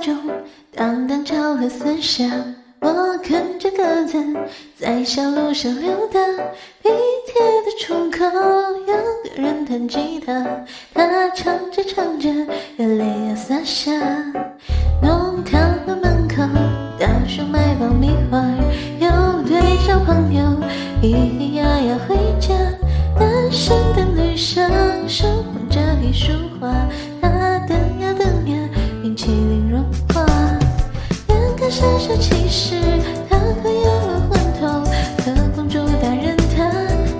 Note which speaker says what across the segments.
Speaker 1: 中，荡荡敲和思想。我跟着鸽子在小路上溜达，地铁的出口有个人弹吉他，他唱着唱着眼泪要洒下。弄堂的门口，大叔卖爆米花，有对小朋友咿咿呀呀眼看闪烁其实她快要昏头，可公主大人他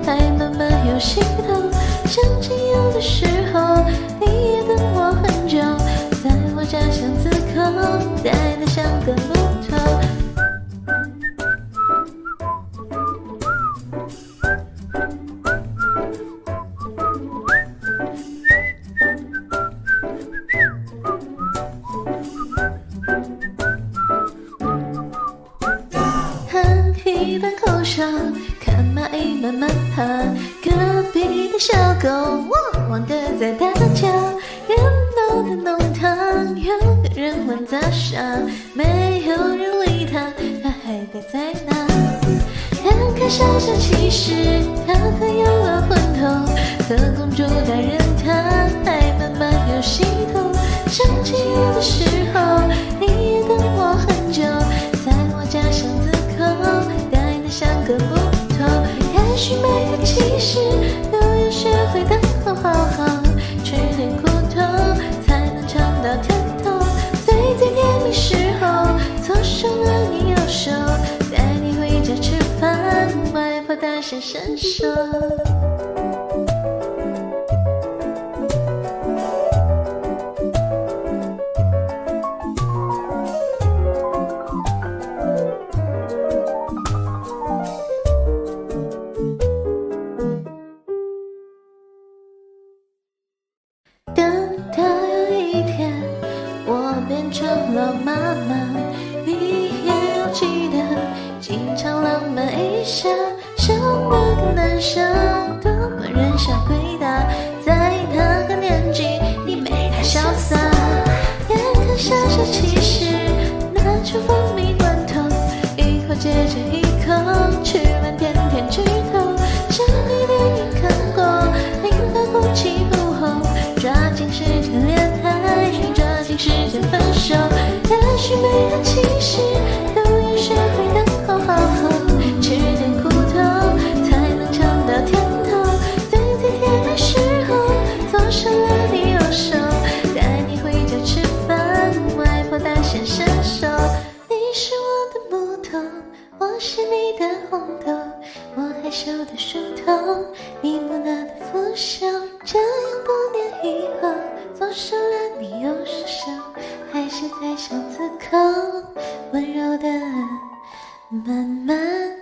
Speaker 1: 还慢慢有心头。想起有的时候你也等我很久，在我家巷子口，呆得像个木头。看蚂蚁慢慢爬。隔壁的小狗汪汪的在大叫。热闹的弄堂，有个人玩杂耍，没有人理他，他还待在那。看看小小其实他快有了昏头，和公主大人谈像个木头。也许每个骑士都要学会等候，好好吃点苦头，才能尝到甜头。最最甜蜜时候，左手拉你右手，带你回家吃饭，外婆大显身手。你也要记得经常浪漫一下，像那个男生多么人傻鬼大，在那个年纪你没他潇洒。眼看小小其实拿出蜂蜜罐头，一口接着一口吃完甜甜剧透，像你电影看过，明白不期不候。抓紧时间恋爱，抓紧时间分手。也许每个其实都要学会等候，好好吃点苦头，才能尝到甜头。最最甜的时候，左手拉你右手，带你回家吃饭，外婆大显身手。你是我的木头，我是你的红豆，我害羞的梳头，你木讷的腐朽。这样多年以后，左手拉你右手，还是在巷子口，温柔的慢慢。